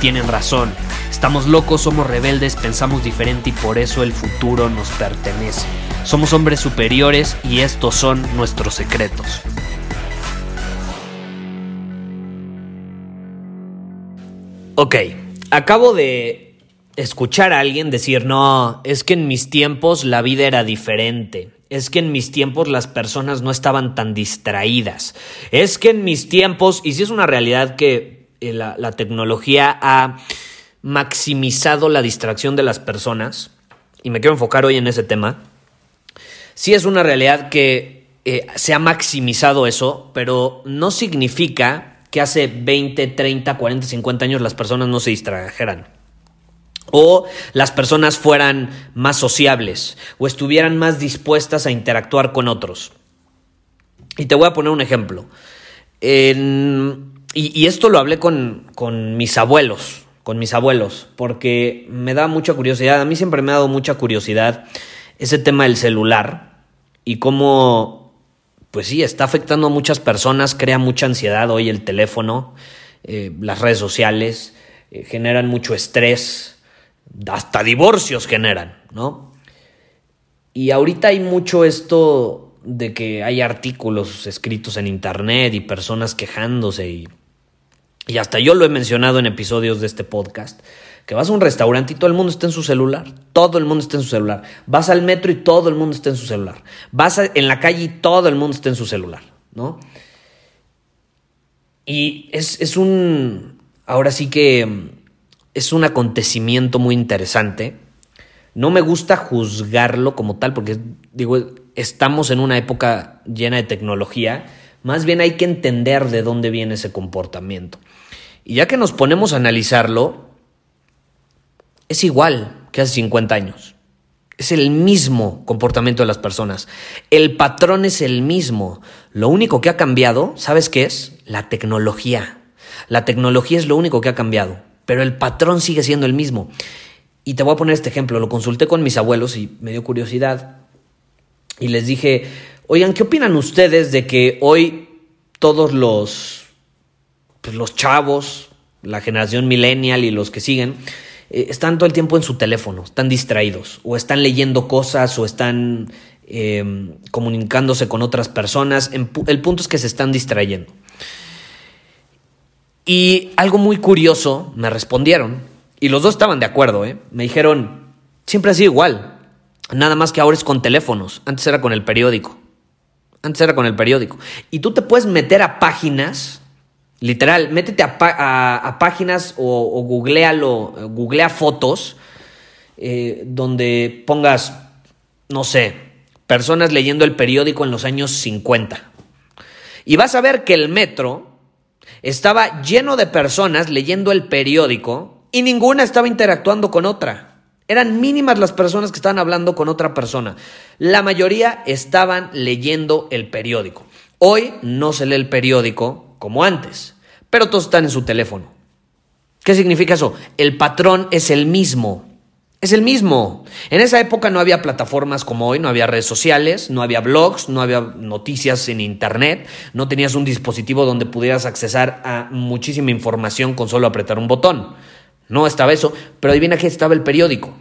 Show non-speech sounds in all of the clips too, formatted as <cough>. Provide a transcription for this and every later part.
tienen razón. Estamos locos, somos rebeldes, pensamos diferente y por eso el futuro nos pertenece. Somos hombres superiores y estos son nuestros secretos. Ok, acabo de escuchar a alguien decir, no, es que en mis tiempos la vida era diferente. Es que en mis tiempos las personas no estaban tan distraídas. Es que en mis tiempos, y si es una realidad que la, la tecnología ha maximizado la distracción de las personas, y me quiero enfocar hoy en ese tema, sí es una realidad que eh, se ha maximizado eso, pero no significa que hace 20, 30, 40, 50 años las personas no se distrajeran. O las personas fueran más sociables o estuvieran más dispuestas a interactuar con otros. Y te voy a poner un ejemplo. En, y, esto lo hablé con, con mis abuelos, con mis abuelos, porque me da mucha curiosidad. A mí siempre me ha dado mucha curiosidad ese tema del celular y cómo, pues sí, está afectando a muchas personas, crea mucha ansiedad hoy el teléfono, eh, las redes sociales, eh, generan mucho estrés, hasta divorcios generan, ¿no? Y ahorita hay mucho esto de que hay artículos escritos en internet y personas quejándose y, y hasta yo lo he mencionado en episodios de este podcast, que vas a un restaurante y todo el mundo está en su celular, todo el mundo está en su celular. Vas al metro y todo el mundo está en su celular. Vas a, en la calle y todo el mundo está en su celular, ¿no? Y es, es un, ahora sí que es un acontecimiento muy interesante. No me gusta juzgarlo como tal, porque digo, estamos en una época llena de tecnología. Más bien hay que entender de dónde viene ese comportamiento. Y ya que nos ponemos a analizarlo, es igual que hace 50 años. Es el mismo comportamiento de las personas. El patrón es el mismo. Lo único que ha cambiado, ¿sabes qué es? La tecnología. La tecnología es lo único que ha cambiado, pero el patrón sigue siendo el mismo. Y te voy a poner este ejemplo. Lo consulté con mis abuelos y me dio curiosidad. Y les dije, oigan, ¿qué opinan ustedes de que hoy todos los, pues los chavos, la generación millennial y los que siguen, eh, están todo el tiempo en su teléfono, están distraídos, o están leyendo cosas, o están eh, comunicándose con otras personas. El punto es que se están distrayendo. Y algo muy curioso me respondieron, y los dos estaban de acuerdo, ¿eh? me dijeron, siempre ha sido igual, nada más que ahora es con teléfonos, antes era con el periódico, antes era con el periódico. Y tú te puedes meter a páginas Literal, métete a, páginas o, o, googlealo, googlea fotos eh, donde pongas, no sé, personas leyendo el periódico en los años 50. Y vas a ver que el metro estaba lleno de personas leyendo el periódico y ninguna estaba interactuando con otra. Eran mínimas las personas que estaban hablando con otra persona. La mayoría estaban leyendo el periódico. Hoy no se lee el periódico como antes, pero todos están en su teléfono. ¿Qué significa eso? El patrón es el mismo. Es el mismo. En esa época no había plataformas como hoy, no había redes sociales, no había blogs, no había noticias en internet, no tenías un dispositivo donde pudieras accesar a muchísima información con solo apretar un botón. No estaba eso, pero adivina que estaba el periódico.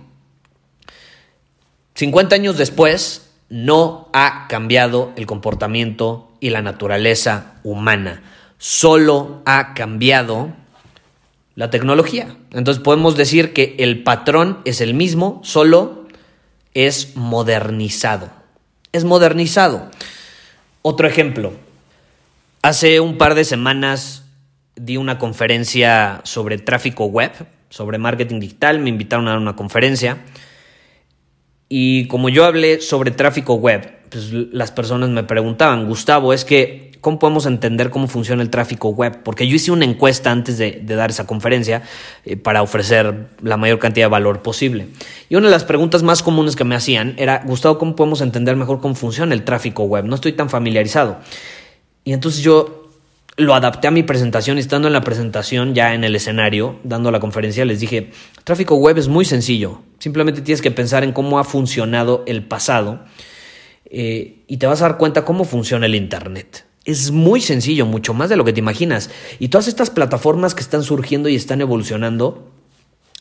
50 años después, no ha cambiado el comportamiento y la naturaleza humana solo ha cambiado la tecnología. Entonces podemos decir que el patrón es el mismo, solo es modernizado. Es modernizado. Otro ejemplo. Hace un par de semanas di una conferencia sobre tráfico web sobre marketing digital, me invitaron a una conferencia. Y como yo hablé sobre tráfico web, pues las personas me preguntaban, Gustavo, es que, ¿cómo podemos entender cómo funciona el tráfico web? Porque yo hice una encuesta antes de, dar esa conferencia eh, para ofrecer la mayor cantidad de valor posible. Y una de las preguntas más comunes que me hacían era, Gustavo, ¿cómo podemos entender mejor cómo funciona el tráfico web? No estoy tan familiarizado. Y entonces yo lo adapté a mi presentación y estando en la presentación ya en el escenario, dando la conferencia, les dije, tráfico web es muy sencillo. Simplemente tienes que pensar en cómo ha funcionado el pasado eh, y te vas a dar cuenta cómo funciona el Internet. Es muy sencillo, mucho más de lo que te imaginas. Y todas estas plataformas que están surgiendo y están evolucionando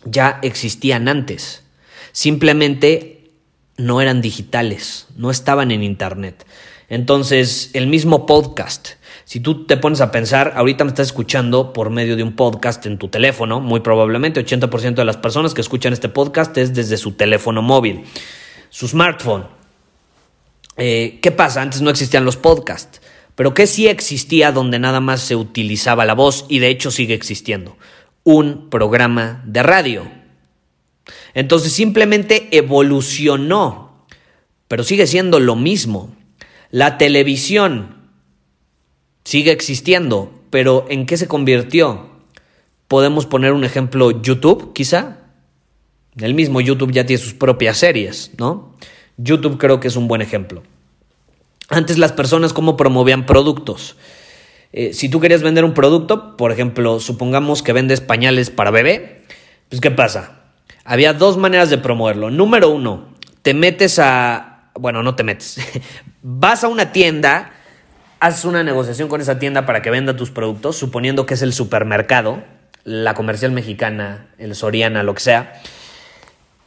ya existían antes. Simplemente no eran digitales, no estaban en Internet. Entonces, el mismo podcast si tú te pones a pensar, ahorita me estás escuchando por medio de un podcast en tu teléfono, muy probablemente 80% de las personas que escuchan este podcast es desde su teléfono móvil, su smartphone. Eh, ¿Qué pasa? Antes no existían los podcasts, pero ¿qué sí existía donde nada más se utilizaba la voz y de hecho sigue existiendo? Un programa de radio. Entonces simplemente evolucionó, pero sigue siendo lo mismo. La televisión sigue existiendo, pero ¿en qué se convirtió? Podemos poner un ejemplo YouTube, quizá. El mismo YouTube ya tiene sus propias series, ¿no? YouTube creo que es un buen ejemplo. Antes las personas cómo promovían productos. Eh, si tú querías vender un producto, por ejemplo, supongamos que vendes pañales para bebé, pues ¿qué pasa? Había dos maneras de promoverlo. Número uno, te metes a... Bueno, no te metes. <laughs> Vas a una tienda haces una negociación con esa tienda para que venda tus productos, suponiendo que es el supermercado, la comercial mexicana, el Soriana, lo que sea,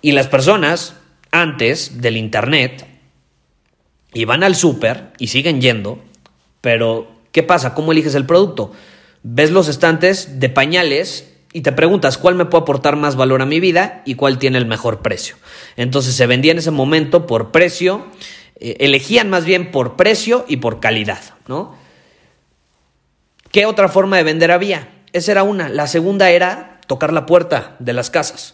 y las personas antes del Internet iban al super y siguen yendo, pero ¿qué pasa? ¿Cómo eliges el producto? Ves los estantes de pañales y te preguntas cuál me puede aportar más valor a mi vida y cuál tiene el mejor precio. Entonces se vendía en ese momento por precio eh, elegían más bien por precio y por calidad, ¿no? ¿Qué otra forma de vender había? Esa era una. La segunda era tocar la puerta de las casas.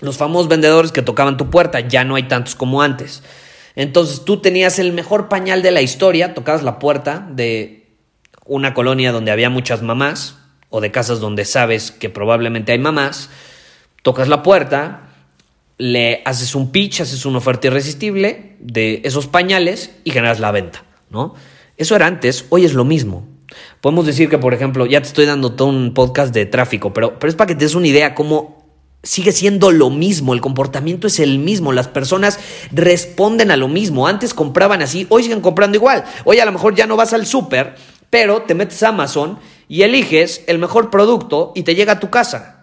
Los famosos vendedores que tocaban tu puerta, ya no hay tantos como antes. Entonces tú tenías el mejor pañal de la historia, tocabas la puerta de una colonia donde había muchas mamás, o de casas donde sabes que probablemente hay mamás, tocas la puerta, le haces un pitch, haces una oferta irresistible de esos pañales y generas la venta, ¿no? Eso era antes, hoy es lo mismo. Podemos decir que, por ejemplo, ya te estoy dando todo un podcast de tráfico, pero, pero es para que te des una idea cómo sigue siendo lo mismo, el comportamiento es el mismo, las personas responden a lo mismo, antes compraban así, hoy siguen comprando igual, hoy a lo mejor ya no vas al súper, pero te metes a Amazon y eliges el mejor producto y te llega a tu casa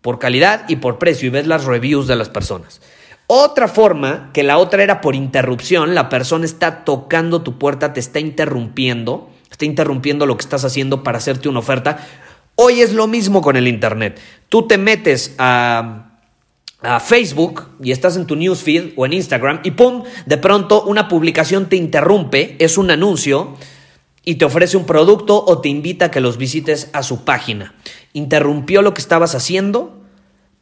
por calidad y por precio y ves las reviews de las personas. Otra forma, que la otra era por interrupción, la persona está tocando tu puerta, te está interrumpiendo, está interrumpiendo lo que estás haciendo para hacerte una oferta. Hoy es lo mismo con el Internet. Tú te metes a, Facebook y estás en tu newsfeed o en Instagram y ¡pum! De pronto una publicación te interrumpe, es un anuncio y te ofrece un producto o te invita a que los visites a su página. Interrumpió lo que estabas haciendo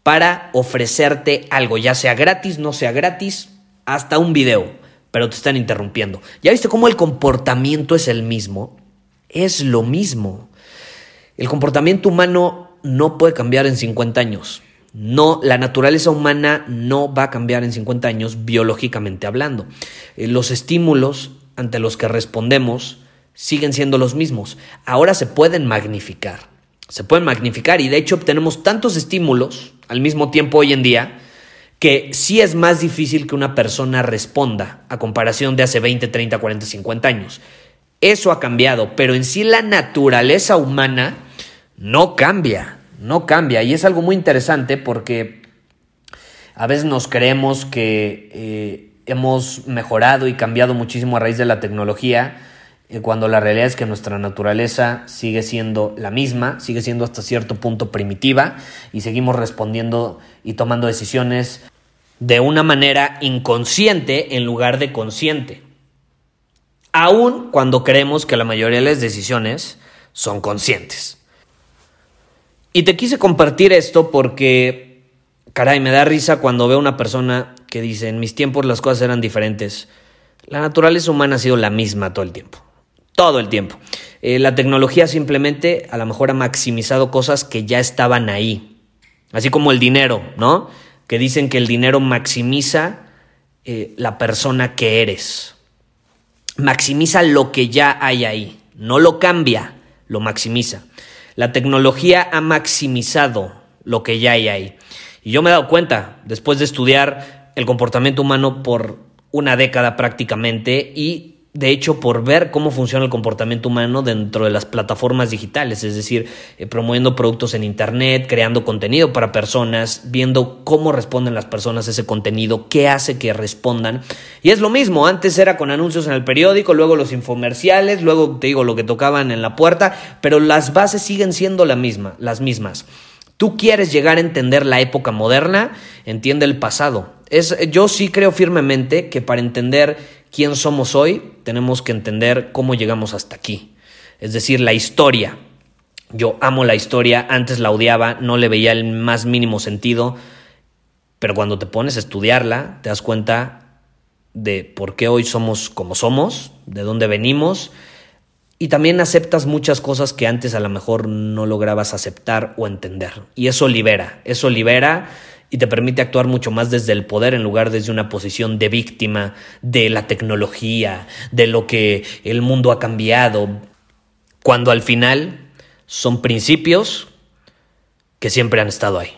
para ofrecerte algo, ya sea gratis, no sea gratis, hasta un video, pero te están interrumpiendo. ¿Ya viste cómo el comportamiento es el mismo? Es lo mismo. El comportamiento humano no puede cambiar en 50 años. No, la naturaleza humana no va a cambiar en 50 años biológicamente hablando. Eh, los estímulos ante los que respondemos siguen siendo los mismos. Ahora se pueden magnificar. Se pueden magnificar y de hecho obtenemos tantos estímulos al mismo tiempo hoy en día que sí es más difícil que una persona responda a comparación de hace 20, 30, 40, 50 años. Eso ha cambiado, pero en sí la naturaleza humana no cambia, no cambia. Y es algo muy interesante porque a veces nos creemos que eh, hemos mejorado y cambiado muchísimo a raíz de la tecnología eh, cuando la realidad es que nuestra naturaleza sigue siendo la misma, sigue siendo hasta cierto punto primitiva y seguimos respondiendo y tomando decisiones de una manera inconsciente en lugar de consciente. Aún cuando creemos que la mayoría de las decisiones son conscientes. Y te quise compartir esto porque, caray, me da risa cuando veo una persona que dice, en mis tiempos las cosas eran diferentes. La naturaleza humana ha sido la misma todo el tiempo. Todo el tiempo. Eh, la tecnología simplemente a lo mejor ha maximizado cosas que ya estaban ahí. Así como el dinero, ¿no? Que dicen que el dinero maximiza eh, la persona que eres. Maximiza lo que ya hay ahí. No lo cambia, lo maximiza. La tecnología ha maximizado lo que ya hay ahí. Y yo me he dado cuenta, después de estudiar el comportamiento humano por una década prácticamente y de hecho, por ver cómo funciona el comportamiento humano dentro de las plataformas digitales, es decir, eh, promoviendo productos en Internet, creando contenido para personas, viendo cómo responden las personas a ese contenido, qué hace que respondan. Y es lo mismo, antes era con anuncios en el periódico, luego los infomerciales, luego te digo lo que tocaban en la puerta, pero las bases siguen siendo la misma, las mismas. Tú quieres llegar a entender la época moderna, entiende el pasado. Es, yo sí creo firmemente que para entender quién somos hoy, tenemos que entender cómo llegamos hasta aquí. Es decir, la historia. Yo amo la historia, antes la odiaba, no le veía el más mínimo sentido, pero cuando te pones a estudiarla, te das cuenta de por qué hoy somos como somos, de dónde venimos, y también aceptas muchas cosas que antes a lo mejor no lograbas aceptar o entender. Y eso libera, eso libera y te permite actuar mucho más desde el poder en lugar desde una posición de víctima de la tecnología, de lo que el mundo ha cambiado, cuando al final son principios que siempre han estado ahí.